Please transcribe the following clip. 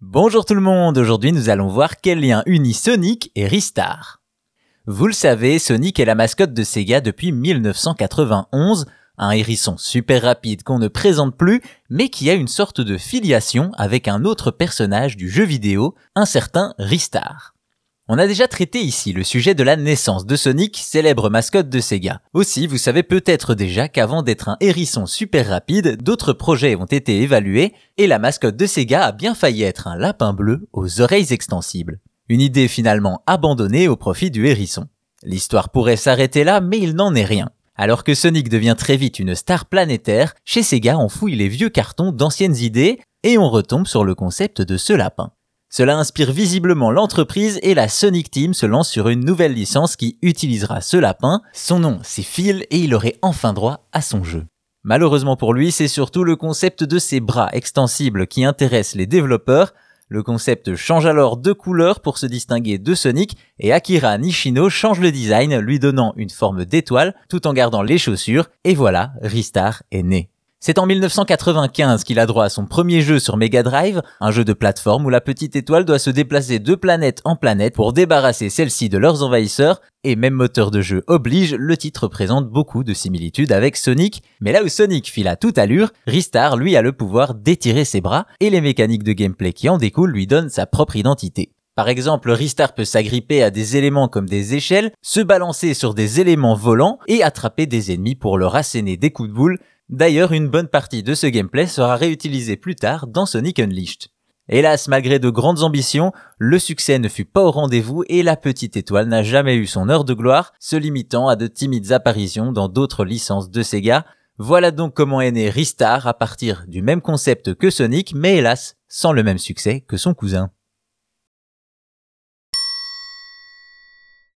Bonjour tout le monde, aujourd'hui nous allons voir quel lien unit Sonic et Ristar. Vous le savez, Sonic est la mascotte de Sega depuis 1991, un hérisson super rapide qu'on ne présente plus, mais qui a une sorte de filiation avec un autre personnage du jeu vidéo, un certain Ristar. On a déjà traité ici le sujet de la naissance de Sonic, célèbre mascotte de Sega. Aussi, vous savez peut-être déjà qu'avant d'être un hérisson super rapide, d'autres projets ont été évalués, et la mascotte de Sega a bien failli être un lapin bleu aux oreilles extensibles. Une idée finalement abandonnée au profit du hérisson. L'histoire pourrait s'arrêter là, mais il n'en est rien. Alors que Sonic devient très vite une star planétaire, chez Sega on fouille les vieux cartons d'anciennes idées, et on retombe sur le concept de ce lapin. Cela inspire visiblement l'entreprise et la Sonic Team se lance sur une nouvelle licence qui utilisera ce lapin. Son nom, c'est Phil et il aurait enfin droit à son jeu. Malheureusement pour lui, c'est surtout le concept de ses bras extensibles qui intéresse les développeurs. Le concept change alors de couleur pour se distinguer de Sonic et Akira Nishino change le design lui donnant une forme d'étoile tout en gardant les chaussures et voilà, Ristar est né. C'est en 1995 qu'il a droit à son premier jeu sur Mega Drive, un jeu de plateforme où la petite étoile doit se déplacer de planète en planète pour débarrasser celle-ci de leurs envahisseurs, et même moteur de jeu oblige, le titre présente beaucoup de similitudes avec Sonic, mais là où Sonic file à toute allure, Ristar lui a le pouvoir d'étirer ses bras, et les mécaniques de gameplay qui en découlent lui donnent sa propre identité. Par exemple, Ristar peut s'agripper à des éléments comme des échelles, se balancer sur des éléments volants et attraper des ennemis pour leur asséner des coups de boule, D'ailleurs, une bonne partie de ce gameplay sera réutilisée plus tard dans Sonic Unleashed. Hélas, malgré de grandes ambitions, le succès ne fut pas au rendez-vous et la petite étoile n'a jamais eu son heure de gloire, se limitant à de timides apparitions dans d'autres licences de Sega. Voilà donc comment est né Ristar à partir du même concept que Sonic, mais hélas, sans le même succès que son cousin.